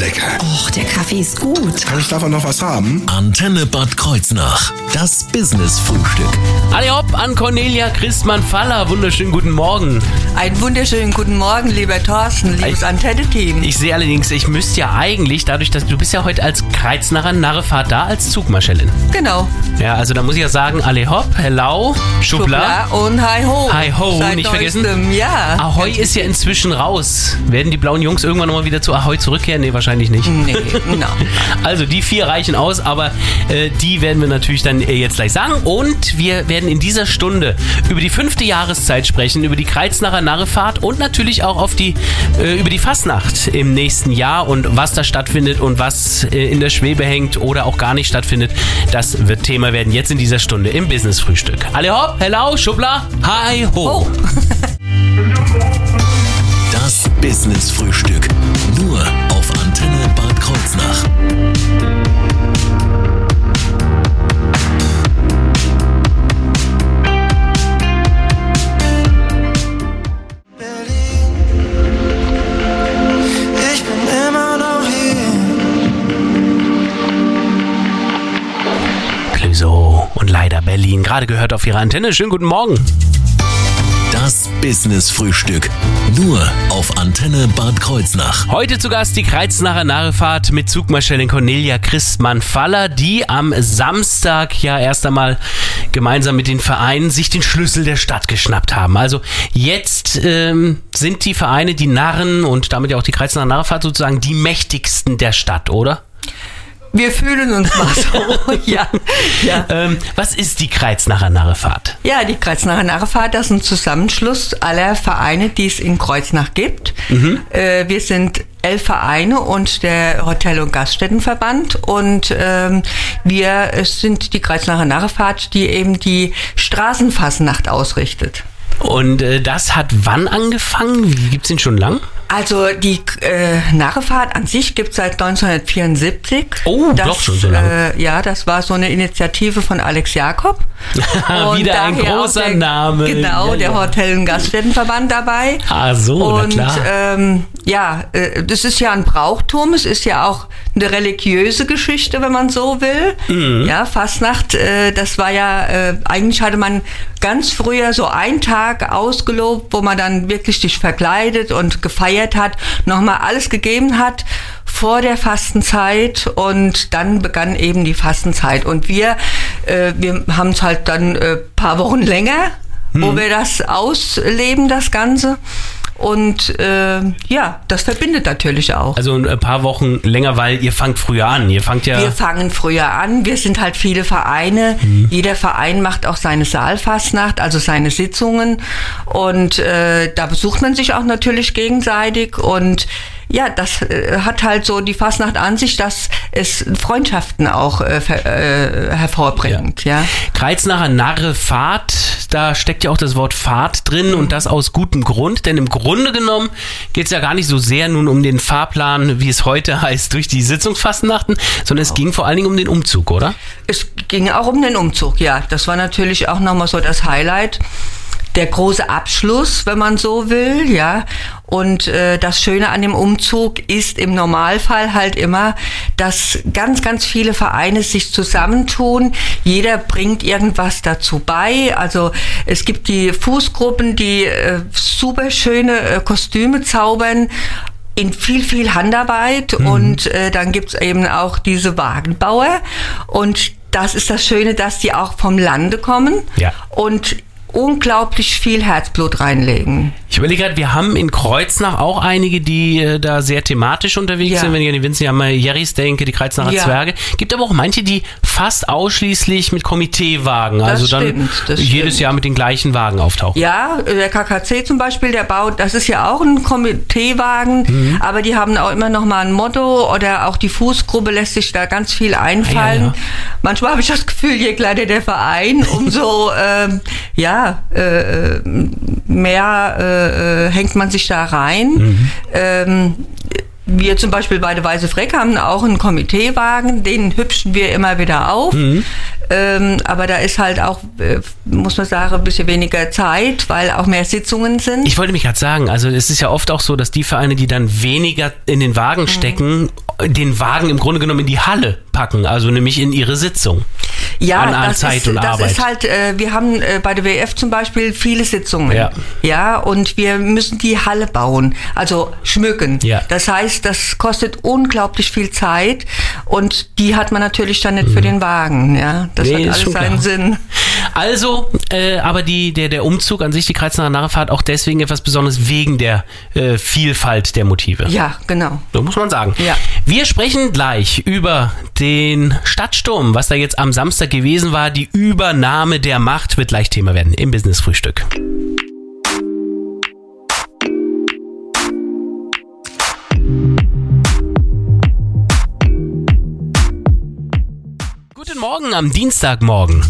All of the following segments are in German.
lecker. Och, der Kaffee ist gut. Kann ich davon noch was haben? Antenne Bad Kreuznach. Das Business-Frühstück. Alle hopp an Cornelia Christmann-Faller. Wunderschönen guten Morgen. Einen wunderschönen guten Morgen, lieber Thorsten, liebes Antenne-Team. Ich sehe allerdings, ich müsste ja eigentlich, dadurch, dass du bist ja heute als Kreuznacher Narrefahrt da, als Zugmarschallin. Genau. Ja, also da muss ich ja sagen, alle hopp, hello, schubla. Schubla und Hi Ho. Hi ho, Seit nicht vergessen. Ja. Ahoi ist ja inzwischen raus. Werden die blauen Jungs irgendwann nochmal wieder zu Ahoi zurückkehren? Nee, wahrscheinlich nicht. Nee, na. Also die vier reichen aus, aber äh, die werden wir natürlich dann äh, jetzt gleich sagen. Und wir werden in dieser Stunde über die fünfte Jahreszeit sprechen, über die Kreuznacher Narrefahrt und natürlich auch auf die, äh, über die Fastnacht im nächsten Jahr und was da stattfindet und was äh, in der Schwebe hängt oder auch gar nicht stattfindet. Das wird Thema werden jetzt in dieser Stunde im Business-Frühstück. Alle hopp, hello, schubla, hi ho. Oh. Das Business-Frühstück. Nur auf Antenne Bad Kreuznach. Ich bin immer noch hier. Clüso und leider Berlin. Gerade gehört auf ihrer Antenne. Schönen guten Morgen. Das Business-Frühstück. Nur auf Antenne Bad Kreuznach. Heute zu Gast die Kreuznacher Narrefahrt mit Zugmarschallin Cornelia Christmann-Faller, die am Samstag ja erst einmal gemeinsam mit den Vereinen sich den Schlüssel der Stadt geschnappt haben. Also jetzt ähm, sind die Vereine, die Narren und damit ja auch die Kreuznacher Narrefahrt sozusagen die mächtigsten der Stadt, oder? Wir fühlen uns mal so. ja. Ja. Ähm, was ist die Kreuznacher Narrefahrt? ja, die Kreuznacher Narrefahrt, das ist ein Zusammenschluss aller Vereine, die es in Kreuznach gibt. Mhm. Äh, wir sind elf Vereine und der Hotel- und Gaststättenverband und ähm, wir äh, sind die Kreuznacher Narrefahrt, die eben die Straßenfasnacht ausrichtet. Und äh, das hat wann angefangen? Wie gibt's den schon lang? Also die äh, Narrefahrt an sich gibt es seit 1974. Oh, das, doch schon so lange. Äh, ja, das war so eine Initiative von Alex Jakob. Wieder ein großer der, Name. Genau, Ja, der ja. Hotel- und Gaststättenverband dabei. Ah, so, na Und klar. ähm, ja, äh, das ist ja ein Brauchtum, es ist ja auch eine religiöse Geschichte, wenn man so will. Mhm. Ja, Fastnacht, äh, das war ja, äh, eigentlich hatte man ganz früher so einen Tag ausgelobt, wo man dann wirklich sich verkleidet und gefeiert hat, nochmal alles gegeben hat vor der Fastenzeit und dann begann eben die Fastenzeit. Und wir, äh, wir haben es halt dann äh, paar Wochen länger, wo wir das ausleben, das Ganze. Und äh, ja, das verbindet natürlich auch. Also ein paar Wochen länger, weil ihr fangt früher an. Ihr fangt ja. Wir fangen früher an. Wir sind halt viele Vereine. Jeder Verein macht auch seine Saalfastnacht, also seine Sitzungen. Und äh, da besucht man sich auch natürlich gegenseitig. Und ja, das äh, hat halt so die Fastnacht an sich, dass es Freundschaften auch äh, äh, hervorbringt. Ja. Kreuznacher Narrefahrt, da steckt ja auch das Wort Fahrt drin und das aus gutem Grund, denn im Grunde genommen geht es ja gar nicht so sehr nun um den Fahrplan, wie es heute heißt, durch die Sitzungsfastnachten, sondern es ging vor allen Dingen um den Umzug, oder? Es ging auch um den Umzug, ja. Das war natürlich auch nochmal so das Highlight. Der große Abschluss, wenn man so will, ja. Und äh, das Schöne an dem Umzug ist im Normalfall halt immer, dass ganz, ganz viele Vereine sich zusammentun. Jeder bringt irgendwas dazu bei. Also es gibt die Fußgruppen, die äh, super schöne äh, Kostüme zaubern in viel, viel Handarbeit und äh, dann gibt's eben auch diese Wagenbauer und das ist das Schöne, dass die auch vom Lande kommen Ja. und unglaublich viel Herzblut reinlegen. Ich überlege gerade, wir haben in Kreuznach auch einige, die äh, da sehr thematisch unterwegs Ja. sind. Wenn ich an die Winzen ja mal Jerrys denke, die Kreuznacher Ja. Zwerge. Gibt aber auch manche, die fast ausschließlich mit Komiteewagen, also dann stimmt, das jedes stimmt. Jahr mit den gleichen Wagen auftauchen. Ja, der KKC zum Beispiel, der baut, das ist ja auch ein Komiteewagen, Mhm. aber die haben auch immer noch mal ein Motto oder auch die Fußgruppe lässt sich da ganz viel einfallen. Ah, ja. Manchmal habe ich das Gefühl, je kleiner der Verein, umso ähm, ja äh, mehr äh, äh, hängt man sich da rein. Mhm. Ähm, wir zum Beispiel bei der Weiße Freck haben auch einen Komiteewagen, den hübschen wir immer wieder auf. Mhm. Ähm, aber da ist halt auch, äh, muss man sagen, ein bisschen weniger Zeit, weil auch mehr Sitzungen sind. Ich wollte mich gerade sagen, also es ist ja oft auch so, dass die Vereine, die dann weniger in den Wagen stecken, den Wagen im Grunde genommen in die Halle packen, also nämlich in ihre Sitzung. Ja, an, an das, Zeit ist, und das Arbeit. ist halt, äh, wir haben äh, bei der WF zum Beispiel viele Sitzungen. Ja. ja, und wir müssen die Halle bauen, also schmücken. Ja. Das heißt, das kostet unglaublich viel Zeit und die hat man natürlich dann nicht für den Wagen. Ja, das Mhm. Nee, hat alles seinen klar. Sinn. Also, äh, aber die, der, der Umzug an sich, die Kreuznacher Narrefahrt, auch deswegen etwas Besonderes wegen der äh, Vielfalt der Motive. Ja, genau. So muss man sagen. Ja. Wir sprechen gleich über den Stadtsturm, was da jetzt am Samstag gewesen war. Die Übernahme der Macht wird gleich Thema werden im Business-Frühstück. Guten Morgen am Dienstagmorgen.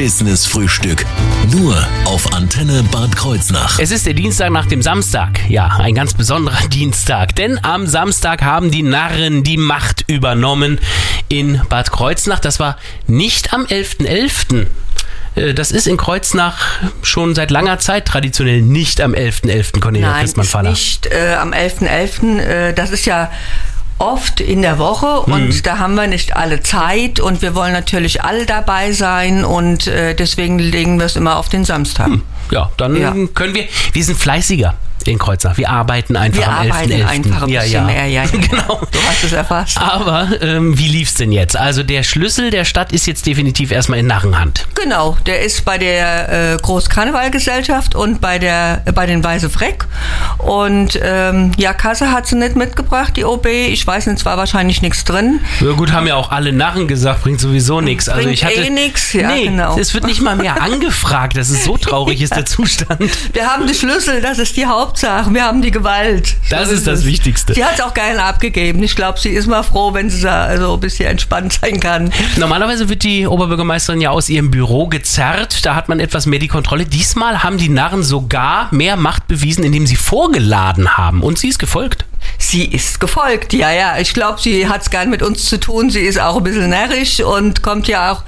Das Business-Frühstück. Nur auf Antenne Bad Kreuznach. Es ist der Dienstag nach dem Samstag. Ja, ein ganz besonderer Dienstag. Denn am Samstag haben die Narren die Macht übernommen in Bad Kreuznach. Das war nicht am 11.11. Äh, Das ist in Kreuznach schon seit langer Zeit traditionell nicht am 11.11. Cornelia Nein, Christmann ist Faller. nicht äh, am 11.11. Äh, das ist ja oft in der Woche Mhm. und da haben wir nicht alle Zeit und wir wollen natürlich alle dabei sein und äh, deswegen legen wir es immer auf den Samstag. Ja, dann Ja. können wir. Wir sind fleißiger in Kreuznach. Wir arbeiten einfach Wir am 11.11. arbeiten einfach ein ja, bisschen ja. mehr. Ja, ja. genau. Du hast es erfasst. Aber ähm, wie lief's denn jetzt? Also der Schlüssel der Stadt ist jetzt definitiv erstmal in Narrenhand. Genau, der ist bei der äh, Großkarnevalgesellschaft und bei der äh, bei den Weiße Freck. Und ähm, ja, Kasse hat sie nicht mitgebracht, die OB. Ich weiß nicht, es war wahrscheinlich nichts drin. Ja gut, haben ja auch alle Narren gesagt, bringt sowieso nichts. Also Bringt ich hatte eh nix, ja, nee, genau. es wird nicht mal mehr angefragt. Das ist so traurig, ist der Zustand. Wir haben die Schlüssel, das ist die Hauptsache. Wir haben die Gewalt. Das So ist das. Wichtigste. Sie hat es auch gerne abgegeben. Ich glaube, sie ist mal froh, wenn sie da so ein bisschen entspannt sein kann. Normalerweise wird die Oberbürgermeisterin ja aus ihrem Büro gezerrt. Da hat man etwas mehr die Kontrolle. Diesmal haben die Narren sogar mehr Macht bewiesen, indem sie vorgeladen haben. Und sie ist gefolgt. Sie ist gefolgt, ja, ja. Ich glaube, sie hat es gern mit uns zu tun. Sie ist auch ein bisschen närrisch und kommt ja auch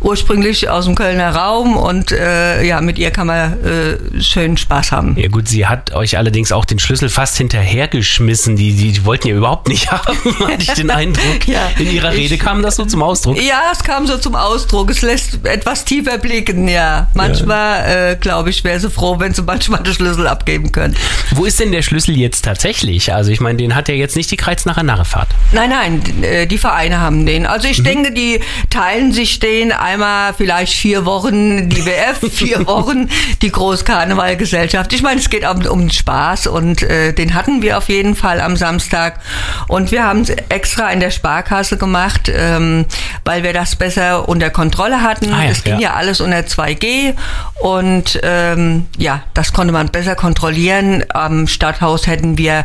ursprünglich aus dem Kölner Raum. Und äh, ja, mit ihr kann man äh, schön Spaß haben. Ja gut, sie hat euch allerdings auch den Schlüssel fast hinterhergeschmissen. Die, die, die wollten ja überhaupt nicht haben, hatte ich den Eindruck. Ja, In ihrer ich- Rede kam das so zum Ausdruck. Ja, es kam so zum Ausdruck. Es lässt etwas tiefer blicken, ja. Manchmal, äh, glaube ich, wäre sie froh, wenn sie manchmal den Schlüssel abgeben können. Wo ist denn der Schlüssel jetzt tatsächlich? Also ich meine, den hat ja jetzt nicht die Kreuznacher Narrefahrt. Nein, nein, äh, die Vereine haben den. Also Mhm. ich denke, die teilen sich den einmal vielleicht vier Wochen die WF, vier Wochen die Großkarnevalgesellschaft. Ich meine, es geht um, um den Spaß und äh, den hatten wir auf jeden Fall am Samstag. Und wir haben es extra in der Sparkasse gemacht, ähm, weil wir das besser unter Kontrolle hatten. Ah ja, es ging ja. ja alles unter 2G und ähm, ja, das konnte man besser kontrollieren. Am Stadthaus hätten wir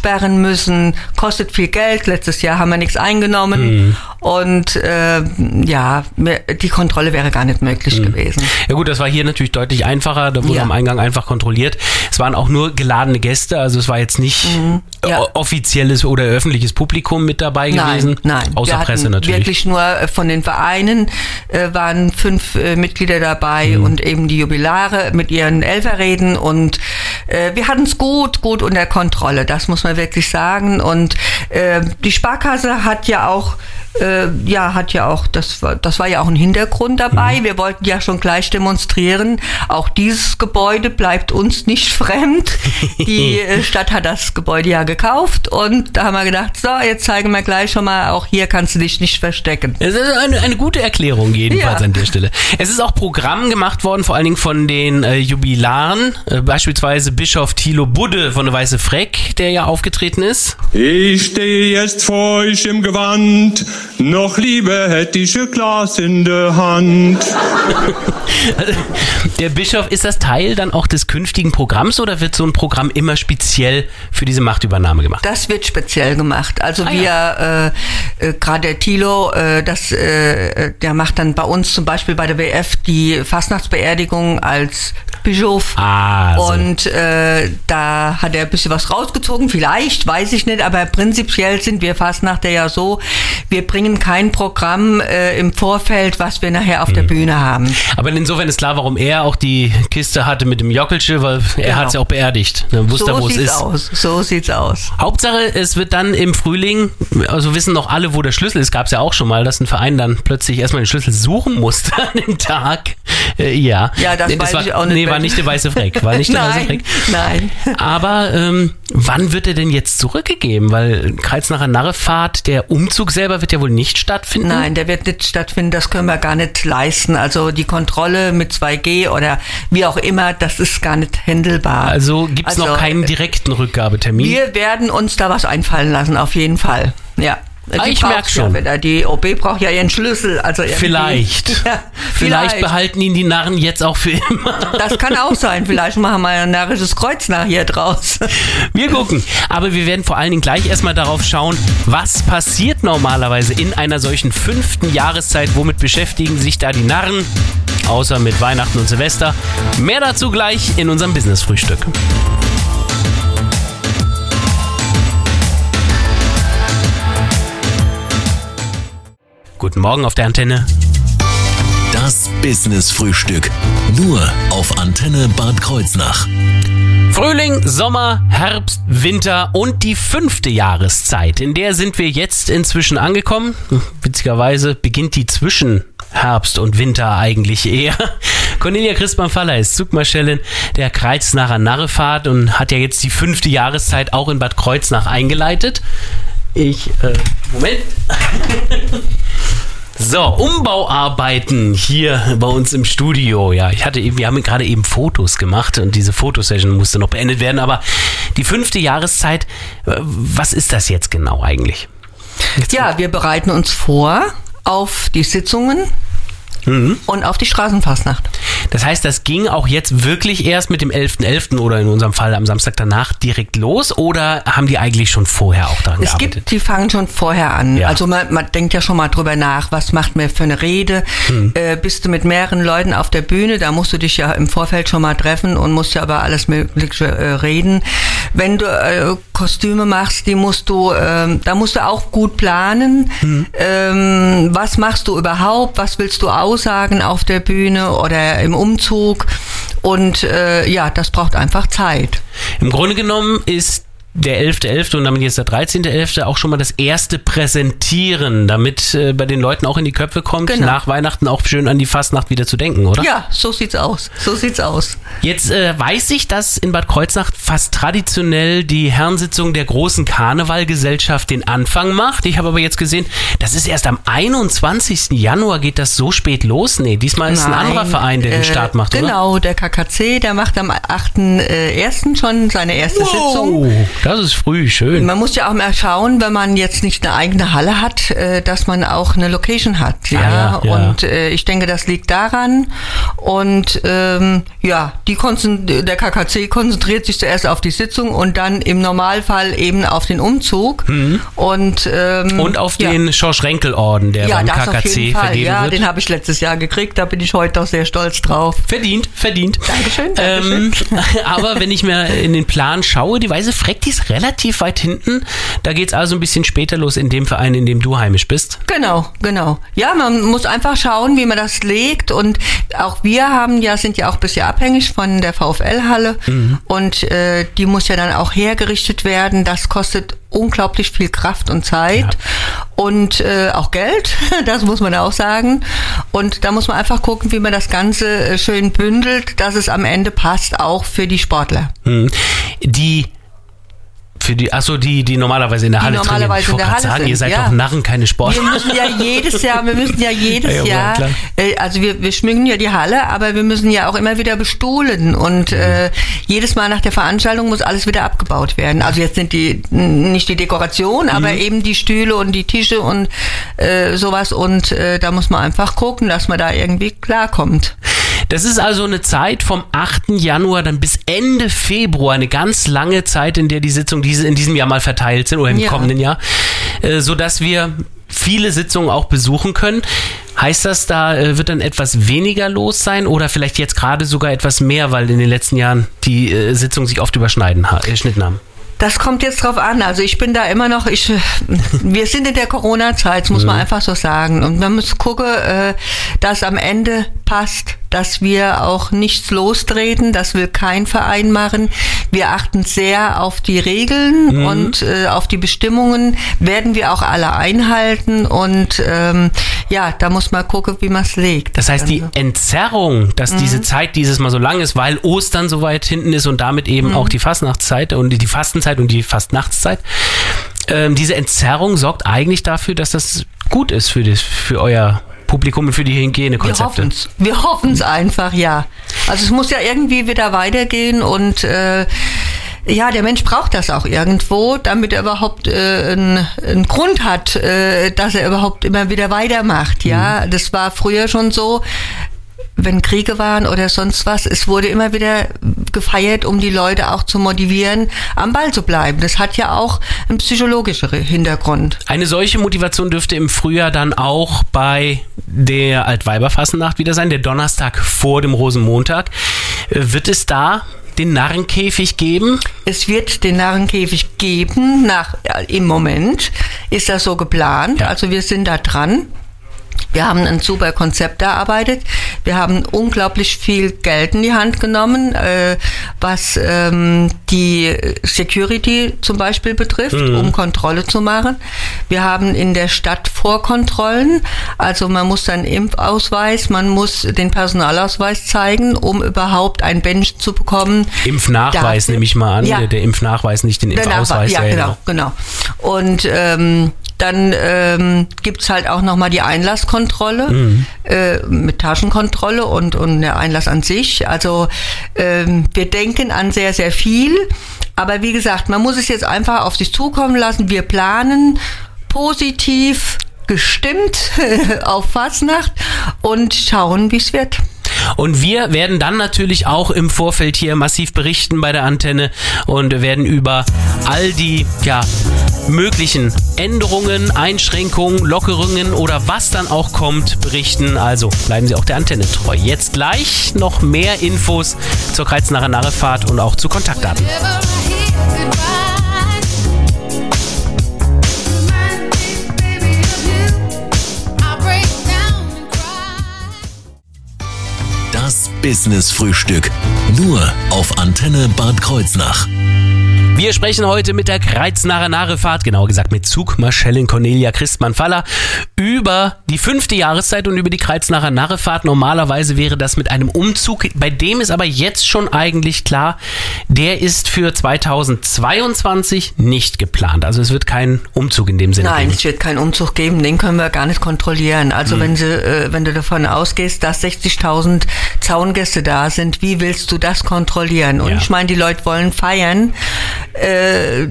absperren müssen, kostet viel Geld. Letztes Jahr haben wir nichts eingenommen Mhm. Und äh, ja, die Kontrolle wäre gar nicht möglich gewesen. Ja gut, das war hier natürlich deutlich einfacher. Da wurde Ja. am Eingang einfach kontrolliert. Es waren auch nur geladene Gäste, also es war jetzt nicht Ja. äh, offizielles oder öffentliches Publikum mit dabei gewesen. Nein, nein. Außer wir Presse natürlich. Wirklich nur äh, von den Vereinen äh, waren fünf äh, Mitglieder dabei Mhm. und eben die Jubilare mit ihren Elferreden und äh, wir hatten es gut, gut unter Kontrolle. Das muss man wirklich sagen. Und äh, die Sparkasse hat ja auch äh, ja, hat ja auch, das war, das war ja auch ein Hintergrund dabei. Mhm. Wir wollten ja schon gleich demonstrieren. Auch dieses Gebäude bleibt uns nicht fremd. Die äh, Stadt hat das Gebäude ja gekauft und da haben wir gedacht, so, jetzt zeigen wir gleich schon mal, auch hier kannst du dich nicht verstecken. Es ist eine, eine gute Erklärung jedenfalls Ja. an der Stelle. Es ist auch Programm gemacht worden, vor allen Dingen von den äh, Jubilaren, äh, beispielsweise Bischof Thilo Budde von der Weiße Freck, der ja aufgetreten ist. Ich stehe jetzt vor euch im Gewand, noch lieber hätte ich ein Glas in der Hand. Der Bischof, ist das Teil dann auch des künftigen Programms oder wird so ein Programm immer speziell für diese Machtübernahme gemacht? Das wird speziell gemacht. Also Ah, wir, äh, äh, gerade der Thilo, äh, das, äh, äh, der macht dann bei uns zum Beispiel bei der WF die Fastnachtsbeerdigung als Bischof. Ah, so. Und äh, da hat er ein bisschen was rausgezogen, vielleicht, weiß ich nicht, aber prinzipiell sind wir Fastnachter ja so, wir bringen kein Programm äh, im Vorfeld, was wir nachher auf Hm. der Bühne haben. Aber insofern ist klar, warum er auch die Kiste hatte mit dem Jockelsche, weil er Genau. hat es ja auch beerdigt. Dann wusste er, So wo es ist. aus. So sieht's aus. Hauptsache, es wird dann im Frühling, also wissen noch alle, wo der Schlüssel ist. Gab es ja auch schon mal, dass ein Verein dann plötzlich erstmal den Schlüssel suchen musste an dem Tag. Äh, ja. Ja, das weiß war, ich auch nicht Nee, war nicht der weiße Freck. War nicht der weiße nein, Freck. nein. Aber ähm, wann wird er denn jetzt zurückgegeben? Weil Kreuznacher Narrefahrt, der Umzug selber wird ja wohl nicht stattfinden. Nein, der wird nicht stattfinden, das können wir gar nicht leisten. Also die Kontrolle mit 2G oder wie auch immer, das ist gar nicht händelbar. Also gibt es noch Also, keinen direkten Rückgabetermin. Wir werden uns da was einfallen lassen, auf jeden Fall. Ja. Die ich braucht's merk schon. Ja wieder. Die OB braucht ja ihren Schlüssel. Also Vielleicht. Ja, Vielleicht behalten ihn die Narren jetzt auch für immer. Das kann auch sein. Vielleicht machen wir ein närrisches Kreuz nach hier draus. Wir gucken. Aber wir werden vor allen Dingen gleich erstmal darauf schauen, was passiert normalerweise in einer solchen fünften Jahreszeit. Womit beschäftigen sich da die Narren? Außer mit Weihnachten und Silvester. Mehr dazu gleich in unserem Business-Frühstück. Guten Morgen auf der Antenne. Das Business Frühstück. Nur auf Antenne Bad Kreuznach. Frühling, Sommer, Herbst, Winter und die fünfte Jahreszeit. In der sind wir jetzt inzwischen angekommen. Witzigerweise beginnt die zwischen Herbst und Winter eigentlich eher. Cornelia Christmann-Faller ist Zugmarschallin der Kreuznacher Narrefahrt und hat ja jetzt die fünfte Jahreszeit auch in Bad Kreuznach eingeleitet. Ich, äh, Moment. So, Umbauarbeiten hier bei uns im Studio. Ja, ich hatte eben, wir haben gerade eben Fotos gemacht und diese Fotosession musste noch beendet werden. Aber die fünfte Jahreszeit, äh, was ist das jetzt genau eigentlich? Ja, wir bereiten uns vor auf die Sitzungen Mhm. und auf die Straßenfastnacht. Das heißt, das ging auch jetzt wirklich erst mit dem 11.11. oder in unserem Fall am Samstag danach direkt los oder haben die eigentlich schon vorher auch daran Es gearbeitet? gibt, die fangen schon vorher an. Ja. Also man, man denkt ja schon mal drüber nach, was macht man für eine Rede? Hm. Äh, bist du mit mehreren Leuten auf der Bühne, da musst du dich ja im Vorfeld schon mal treffen und musst ja über alles Mögliche äh, reden. Wenn du äh, Kostüme machst, die musst du, ähm, da musst du auch gut planen. Hm. Ähm, was machst du überhaupt? Was willst du aussagen auf der Bühne oder im Umzug? Und äh, ja, das braucht einfach Zeit. Im Grunde genommen ist der 11.11. und damit jetzt der 13.11. auch schon mal das erste Präsentieren, damit äh, bei den Leuten auch in die Köpfe kommt, Genau. nach Weihnachten auch schön an die Fastnacht wieder zu denken, oder? Ja, so sieht's aus. So sieht's aus. Jetzt äh, weiß ich, dass in Bad Kreuznach fast traditionell die Herrensitzung der großen Karnevalgesellschaft den Anfang macht. Ich habe aber jetzt gesehen, das ist erst am 21. Januar geht das so spät los. Nee, diesmal ist ein Nein, anderer Verein, der den äh, Start macht, oder? Genau, der KKC, der macht am 8.1. schon seine erste Sitzung. Das ist früh, schön. Man muss ja auch mal schauen, wenn man jetzt nicht eine eigene Halle hat, äh, dass man auch eine Location hat. Ja, Ah, ja, ja. und äh, ich denke, das liegt daran. Und ähm, ja, die der KKC konzentriert sich zuerst auf die Sitzung und dann im Normalfall eben auf den Umzug. Und, ähm, Mhm. Und auf ja. den Schorsch-Renkel-Orden, der ja, beim das auf KKC jeden Fall. vergeben Ja, wird. den habe ich letztes Jahr gekriegt, da bin ich heute auch sehr stolz drauf. Verdient, verdient. Dankeschön, Dankeschön. Ähm, aber wenn ich mir in den Plan schaue, die Weise Freck, die ist relativ weit hinten. Da geht es also ein bisschen später los in dem Verein, in dem du heimisch bist. Genau, genau. Ja, man muss einfach schauen, wie man das legt. Und auch wir haben ja, sind ja auch ein bisschen abhängig von der VfL-Halle. Und äh, die muss ja dann auch hergerichtet werden. Das kostet unglaublich viel Kraft und Zeit und äh, auch Geld, das muss man auch sagen. Und da muss man einfach gucken, wie man das Ganze äh, schön bündelt, dass es am Ende passt, auch für die Sportler. Hm. Die für die, achso, die, die normalerweise in der Die Halle trainieren. normalerweise Ich in wollte der gerade sagen, ihr sind, seid ja. doch Narren, keine Wir Sportler. müssen ja jedes Jahr, wir müssen ja jedes Ja, ja, Jahr, äh, also wir, wir schmücken ja die Halle, aber wir müssen ja auch immer wieder bestuhlen und äh, jedes Mal nach der Veranstaltung muss alles wieder abgebaut werden. Also jetzt sind die nicht die Dekoration, Mhm. aber eben die Stühle und die Tische und äh, sowas und äh, da muss man einfach gucken, dass man da irgendwie klarkommt. Das ist also eine Zeit vom 8. Januar dann bis Ende Februar, eine ganz lange Zeit, in der die Sitzungen diese in diesem Jahr mal verteilt sind oder im Ja. kommenden Jahr, äh, so dass wir viele Sitzungen auch besuchen können. Heißt das, da äh, wird dann etwas weniger los sein oder vielleicht jetzt gerade sogar etwas mehr, weil in den letzten Jahren die äh, Sitzungen sich oft überschneiden, ha- äh, geschnitten haben? Das kommt jetzt drauf an. Also ich bin da immer noch, ich, äh, wir sind in der Corona-Zeit, das muss man einfach so sagen. Und man muss gucken, dass am Ende passt, dass wir auch nichts lostreten, das will kein Verein machen. Wir achten sehr auf die Regeln und äh, auf die Bestimmungen, werden wir auch alle einhalten. Und ähm, ja, da muss man gucken, wie man es legt. Das heißt, die. Entzerrung, dass diese Zeit dieses Mal so lang ist, weil Ostern so weit hinten ist und damit eben auch die Fastnachtszeit und die Fastenzeit und die Fastnachtszeit, ähm, diese Entzerrung sorgt eigentlich dafür, dass das gut ist für, das, für euer Publikum und für die Wir Hygienekonzepte. hoffen's. Wir hoffen's einfach, ja. Also es muss ja irgendwie wieder weitergehen und äh, ja, der Mensch braucht das auch irgendwo, damit er überhaupt äh, einen, einen Grund hat, äh, dass er überhaupt immer wieder weitermacht. Ja, das war früher schon so. Wenn Kriege waren oder sonst was, es wurde immer wieder gefeiert, um die Leute auch zu motivieren, am Ball zu bleiben. Das hat ja auch einen psychologischeren Hintergrund. Eine solche Motivation dürfte im Frühjahr dann auch bei der Altweiberfassennacht wieder sein, der Donnerstag vor dem Rosenmontag. Äh, Wird es da den Narrenkäfig geben? Es wird den Narrenkäfig geben. Nach, Im Moment ist das so geplant. Ja. Also wir sind da dran. Wir haben ein super Konzept erarbeitet. Wir haben unglaublich viel Geld in die Hand genommen, äh, was ähm, die Security zum Beispiel betrifft, um Kontrolle zu machen. Wir haben in der Stadt Vorkontrollen. Also man muss dann Impfausweis, man muss den Personalausweis zeigen, um überhaupt ein Bench zu bekommen. Impfnachweis Dafür- nehme ich mal an. Ja. Der, der Impfnachweis, nicht den Impfausweis. Nachweis, ja, genau, genau. Und ähm, dann ähm, gibt's halt auch nochmal die Einlasskontrolle äh, mit Taschenkontrolle und, und der Einlass an sich. Also ähm, wir denken an sehr, sehr viel. Aber wie gesagt, man muss es jetzt einfach auf sich zukommen lassen. Wir planen positiv gestimmt auf Fasnacht und schauen, wie es wird. Und wir werden dann natürlich auch im Vorfeld hier massiv berichten bei der Antenne und werden über all die ja, möglichen Änderungen, Einschränkungen, Lockerungen oder was dann auch kommt, berichten. Also bleiben Sie auch der Antenne treu. Jetzt gleich noch mehr Infos zur Kreuznacher Narrefahrt und auch zu Kontaktdaten. Das Business-Frühstück. Nur auf Antenne Bad Kreuznach. Wir sprechen heute mit der Kreuznacher Narrefahrt, genauer gesagt mit Zugmarschallin Cornelia Christmann-Faller, über die fünfte Jahreszeit und über die Kreuznacher Narrefahrt. Normalerweise wäre das mit einem Umzug, bei dem ist aber jetzt schon eigentlich klar, der ist für 2022 nicht geplant. Also es wird kein Umzug in dem Sinne Nein, geben. es wird keinen Umzug geben, den können wir gar nicht kontrollieren. Also Hm. wenn, sie, äh, wenn du davon ausgehst, dass 60.000 Zaungäste da sind, wie willst du das kontrollieren? Und Ja. ich meine, die Leute wollen feiern, äh,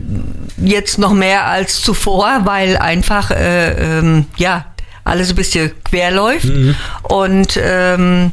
jetzt noch mehr als zuvor, weil einfach, äh, ähm, ja, alles ein bisschen quer läuft. Mhm. Und ähm,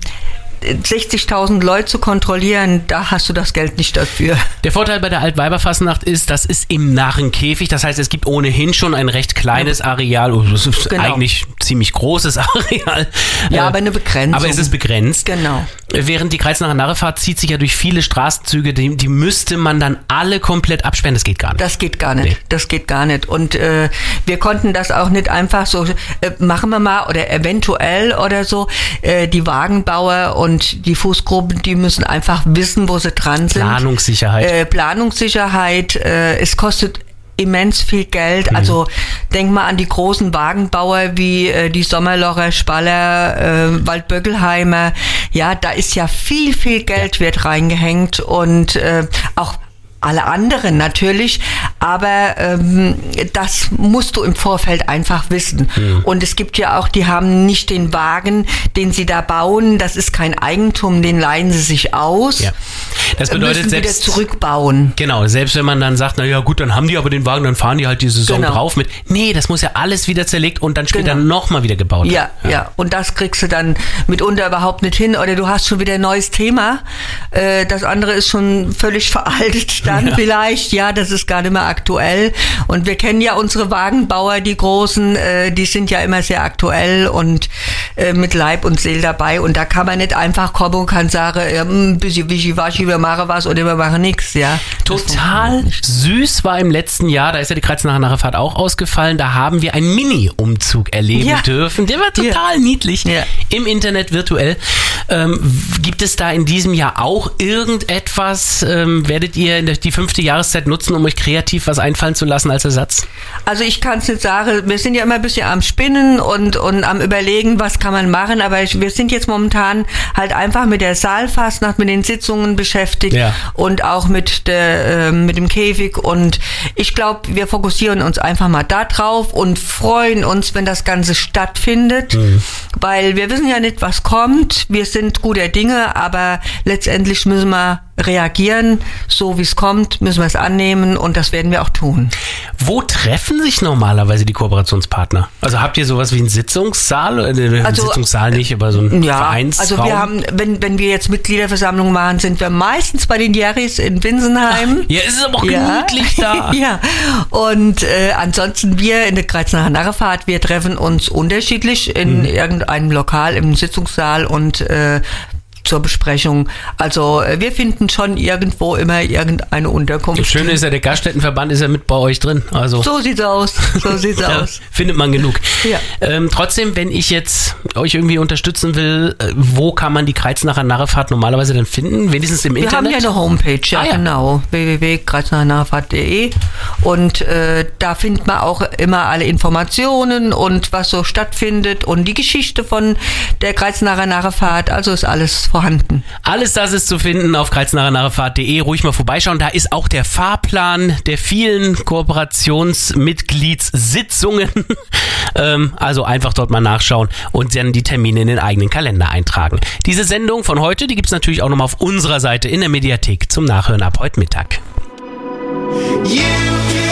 60.000 Leute zu kontrollieren, da hast du das Geld nicht dafür. Der Vorteil bei der Altweiberfasnacht ist, das ist im Narrenkäfig. Das heißt, es gibt ohnehin schon ein recht kleines Areal. Oh, Das ist Genau. eigentlich ziemlich großes Areal. Ja, Äh, aber eine Begrenzung. Aber es ist begrenzt. Genau. Während die Kreuznacher Narrefahrt zieht sich ja durch viele Straßenzüge, die, die müsste man dann alle komplett absperren. Das geht gar nicht. Das geht gar nicht. Nee. Das geht gar nicht. Und äh, wir konnten das auch nicht einfach so, äh, machen wir mal oder eventuell oder so. Äh, die Wagenbauer und die Fußgruppen, die müssen einfach wissen, wo sie dran sind. Planungssicherheit. Äh, Planungssicherheit. Äh, es kostet immens viel Geld. Mhm. Also denk mal an die großen Wagenbauer wie äh, die Sommerlocher, Spaller, äh, Waldböckelheimer. Ja, da ist ja viel, viel Geld wird reingehängt und äh, auch alle anderen natürlich, aber ähm, das musst du im Vorfeld einfach wissen. Mhm. Und es gibt ja auch, die haben nicht den Wagen, den sie da bauen, das ist kein Eigentum, den leihen sie sich aus. Ja. Das bedeutet müssen wieder selbst zurückbauen. Genau, selbst wenn man dann sagt, na ja gut, dann haben die aber den Wagen, dann fahren die halt die Saison Genau. drauf mit. Nee, das muss ja alles wieder zerlegt und dann später Genau. nochmal wieder gebaut Ja, ja, Und das kriegst du dann mitunter überhaupt nicht hin. Oder du hast schon wieder ein neues Thema. Äh, das andere ist schon völlig veraltet dann vielleicht. Ja, das ist gar nicht mehr aktuell. Und wir kennen ja unsere Wagenbauer, die großen, äh, die sind ja immer sehr aktuell und äh, mit Leib und Seele dabei. Und da kann man nicht einfach kommen und kann sagen, ja, ein bisschen wischiwaschi, wir machen was oder wir machen nichts, ja. Total süß war im letzten Jahr, da ist ja die Kreuznacher Nachfahrt auch ausgefallen, da haben wir einen Mini-Umzug erleben Ja. dürfen. Der war total niedlich. Ja. Im Internet virtuell. Ähm, gibt es da in diesem Jahr auch irgendetwas? Ähm, werdet ihr die fünfte Jahreszeit nutzen, um euch kreativ was einfallen zu lassen als Ersatz? Also ich kann es nicht sagen, wir sind ja immer ein bisschen am Spinnen und, und am überlegen, was kann man machen, aber ich, wir sind jetzt momentan halt einfach mit der Saalfastnacht, mit den Sitzungen beschäftigt Ja. und auch mit, der, äh, mit dem Käfig und ich glaube, wir fokussieren uns einfach mal da drauf und freuen uns, wenn das Ganze stattfindet, weil wir wissen ja nicht, was kommt, wir sind guter Dinge, aber letztendlich müssen wir reagieren, so wie es kommt, müssen wir es annehmen und das werden wir auch tun. Wo treffen sich normalerweise die Kooperationspartner? Also habt ihr sowas wie einen Sitzungssaal? Oder einen Also, Sitzungssaal nicht, aber so ein Ja, Vereinsraum? also wir haben, wenn, wenn wir jetzt Mitgliederversammlung machen, sind wir meistens bei den Jerrys in Winsenheim. ja, es ist aber auch gemütlich da. ja, und äh, ansonsten wir in der Kreuznacher Narrefahrt, wir treffen uns unterschiedlich in Mhm. irgendeinem Lokal im Sitzungssaal und äh, zur Besprechung. Also äh, wir finden schon irgendwo immer irgendeine Unterkunft. Das Schöne ist ja, der Gaststättenverband ist ja mit bei euch drin. Also so sieht's aus. So sieht's da aus. findet man genug. Ja. Ähm, trotzdem, wenn ich jetzt euch irgendwie unterstützen will, äh, wo kann man die Kreuznacher Narrefahrt normalerweise dann finden? Wenigstens im Wir Internet? haben ja eine Homepage, ja, Ah, ja. genau, www.kreiznachernachfahrt.de und äh, da findet man auch immer alle Informationen und was so stattfindet und die Geschichte von der Kreuznacher Nachfahrt, also ist alles vorhanden. Alles das ist zu finden auf kreuznachernarrefahrt.de. Ruhig mal vorbeischauen. Da ist auch der Fahrplan der vielen Kooperationsmitgliedssitzungen. ähm, also einfach dort mal nachschauen und dann die Termine in den eigenen Kalender eintragen. Diese Sendung von heute, die gibt's natürlich auch nochmal auf unserer Seite in der Mediathek zum Nachhören ab heute Mittag. You